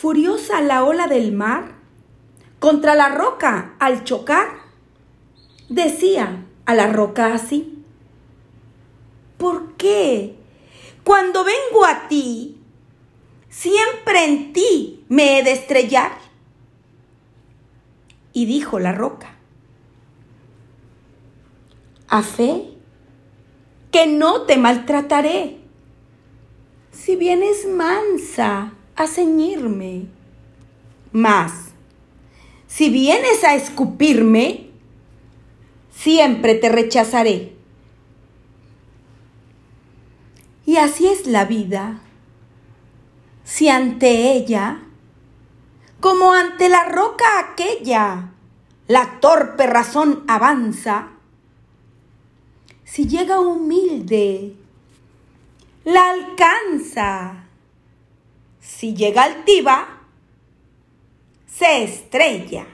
Furiosa la ola del mar, contra la roca al chocar, decía a la roca así, ¿por qué cuando vengo a ti, siempre en ti me he de estrellar? Y dijo la roca, a fe que no te maltrataré, si vienes mansa a ceñirme. Mas, si vienes a escupirme, siempre te rechazaré. Y así es la vida. Si ante ella, como ante la roca aquella, la torpe razón avanza, si llega humilde, la alcanza. Si llega altiva, se estrella.